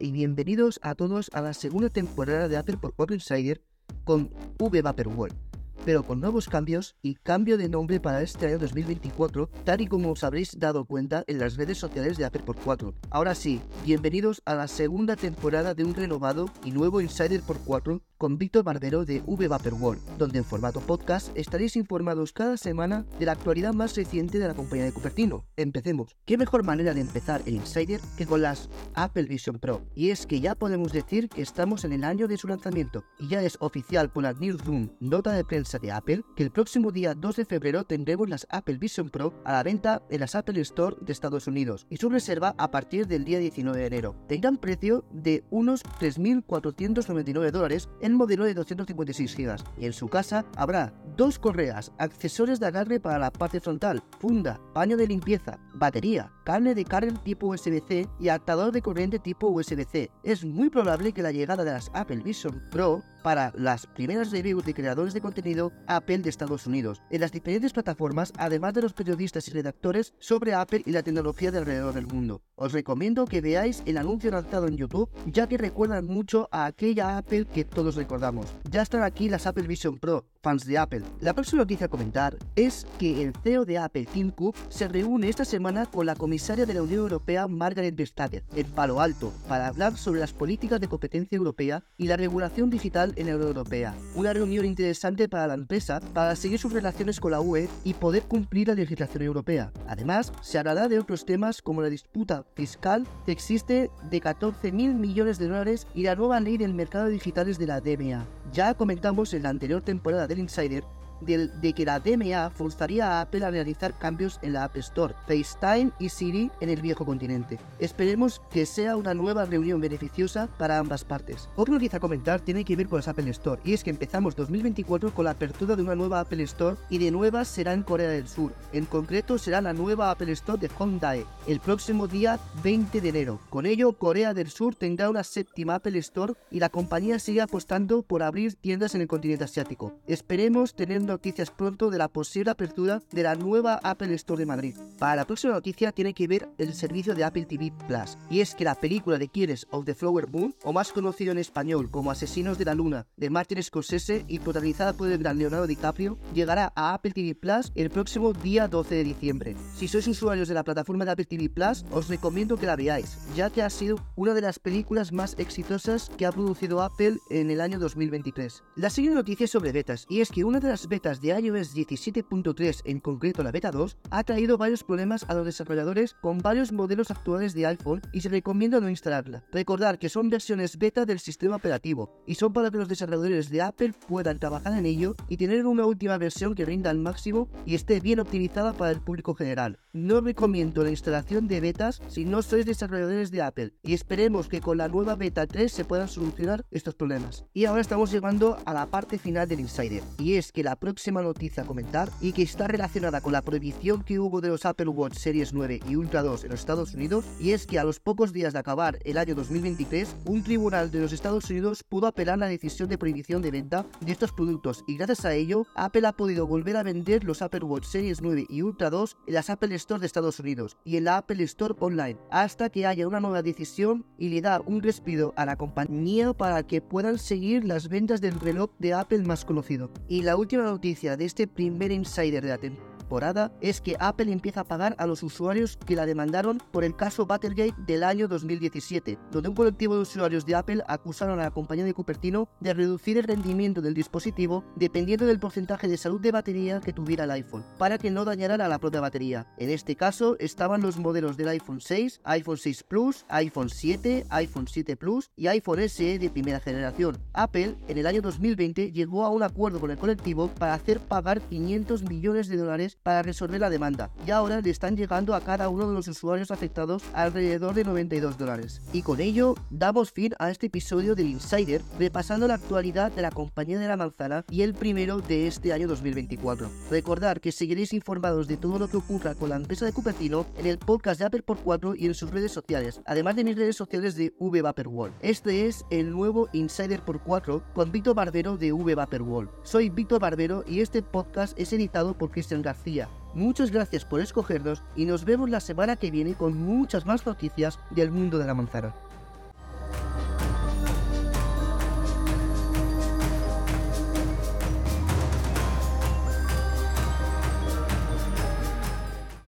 y bienvenidos a todos a la segunda temporada de Apple por Pop Insider con V World pero con nuevos cambios y cambio de nombre para este año 2024, tal y como os habréis dado cuenta en las redes sociales de Apple por 4. Ahora sí, bienvenidos a la segunda temporada de un renovado y nuevo Insider por 4 con Víctor Barbero de V World, donde en formato podcast estaréis informados cada semana de la actualidad más reciente de la compañía de Cupertino. Empecemos. ¿Qué mejor manera de empezar el Insider que con las Apple Vision Pro? Y es que ya podemos decir que estamos en el año de su lanzamiento y ya es oficial por la Newsroom, nota de prensa de Apple que el próximo día 2 de febrero tendremos las Apple Vision Pro a la venta en las Apple Store de Estados Unidos y su reserva a partir del día 19 de enero. Tendrán precio de unos 3.499 dólares en modelo de 256 GB y en su casa habrá dos correas, accesorios de agarre para la parte frontal, funda, paño de limpieza, batería, carne de carga tipo USB-C y adaptador de corriente tipo USB-C. Es muy probable que la llegada de las Apple Vision Pro para las primeras reviews de creadores de contenido Apple de Estados Unidos, en las diferentes plataformas, además de los periodistas y redactores sobre Apple y la tecnología de alrededor del mundo. Os recomiendo que veáis el anuncio lanzado en YouTube, ya que recuerdan mucho a aquella Apple que todos recordamos. Ya están aquí las Apple Vision Pro, fans de Apple. La próxima noticia a comentar es que el CEO de Apple, Tim Cook, se reúne esta semana con la comisaria de la Unión Europea, Margaret Vestager, en Palo Alto, para hablar sobre las políticas de competencia europea y la regulación digital en la Unión Europea. Una reunión interesante para la empresa para seguir sus relaciones con la UE y poder cumplir la legislación europea. Además, se hablará de otros temas como la disputa fiscal que existe de 14 mil millones de dólares y la nueva ley del mercado digitales de la DMA. Ya comentamos en la anterior temporada del Insider de, que la DMA forzaría a Apple a realizar cambios en la App Store, FaceTime y Siri en el viejo continente. Esperemos que sea una nueva reunión beneficiosa para ambas partes. Otra noticia a comentar tiene que ver con las Apple Store, y es que empezamos 2024 con la apertura de una nueva Apple Store y de nuevas será en Corea del Sur. En concreto será la nueva Apple Store de Hyundai el próximo día 20 de enero. Con ello, Corea del Sur tendrá una séptima Apple Store y la compañía sigue apostando por abrir tiendas en el continente asiático. Esperemos tener noticias pronto de la posible apertura de la nueva Apple Store de Madrid. Para la próxima noticia tiene que ver el servicio de Apple TV Plus, y es que la película de Killers of the Flower Moon, o más conocido en español como Asesinos de la Luna, de Martin Scorsese y protagonizada por el gran Leonardo DiCaprio, llegará a Apple TV Plus el próximo día 12 de diciembre. Si sois usuarios de la plataforma de Apple TV Plus, os recomiendo que la veáis, ya que ha sido una de las películas más exitosas que ha producido Apple en el año 2023. La siguiente noticia es sobre betas, y es que una de las betas de iOS 17.3, en concreto la beta 2, ha traído varios problemas a los desarrolladores con varios modelos actuales de iPhone y se recomienda no instalarla. Recordar que son versiones beta del sistema operativo y son para que los desarrolladores de Apple puedan trabajar en ello y tener una última versión que rinda al máximo y esté bien optimizada para el público general. No recomiendo la instalación de betas si no sois desarrolladores de Apple y esperemos que con la nueva beta 3 se puedan solucionar estos problemas. Y ahora estamos llegando a la parte final del Insider y es que la próxima noticia a comentar y que está relacionada con la prohibición que hubo de los Apple Watch Series 9 y Ultra 2 en los Estados Unidos y es que a los pocos días de acabar el año 2023 un tribunal de los Estados Unidos pudo apelar la decisión de prohibición de venta de estos productos y gracias a ello Apple ha podido volver a vender los Apple Watch Series 9 y Ultra 2 en las Apple Store de Estados Unidos y en la Apple Store online hasta que haya una nueva decisión y le da un respiro a la compañía para que puedan seguir las ventas del reloj de Apple más conocido. Y la última noticia de este primer insider de la es que Apple empieza a pagar a los usuarios que la demandaron por el caso Battlegate del año 2017, donde un colectivo de usuarios de Apple acusaron a la compañía de Cupertino de reducir el rendimiento del dispositivo dependiendo del porcentaje de salud de batería que tuviera el iPhone, para que no dañaran a la propia batería. En este caso estaban los modelos del iPhone 6, iPhone 6 Plus, iPhone 7, iPhone 7 Plus y iPhone SE de primera generación. Apple en el año 2020 llegó a un acuerdo con el colectivo para hacer pagar 500 millones de dólares para resolver la demanda y ahora le están llegando a cada uno de los usuarios afectados alrededor de 92 dólares. Y con ello damos fin a este episodio del Insider repasando la actualidad de la compañía de la manzana y el primero de este año 2024. Recordar que seguiréis informados de todo lo que ocurra con la empresa de Cupertino en el podcast de Apple por 4 y en sus redes sociales, además de mis redes sociales de V World. Este es el nuevo Insider por 4 con Víctor Barbero de V World. Soy Víctor Barbero y este podcast es editado por Cristian Muchas gracias por escogernos y nos vemos la semana que viene con muchas más noticias del mundo de la manzana.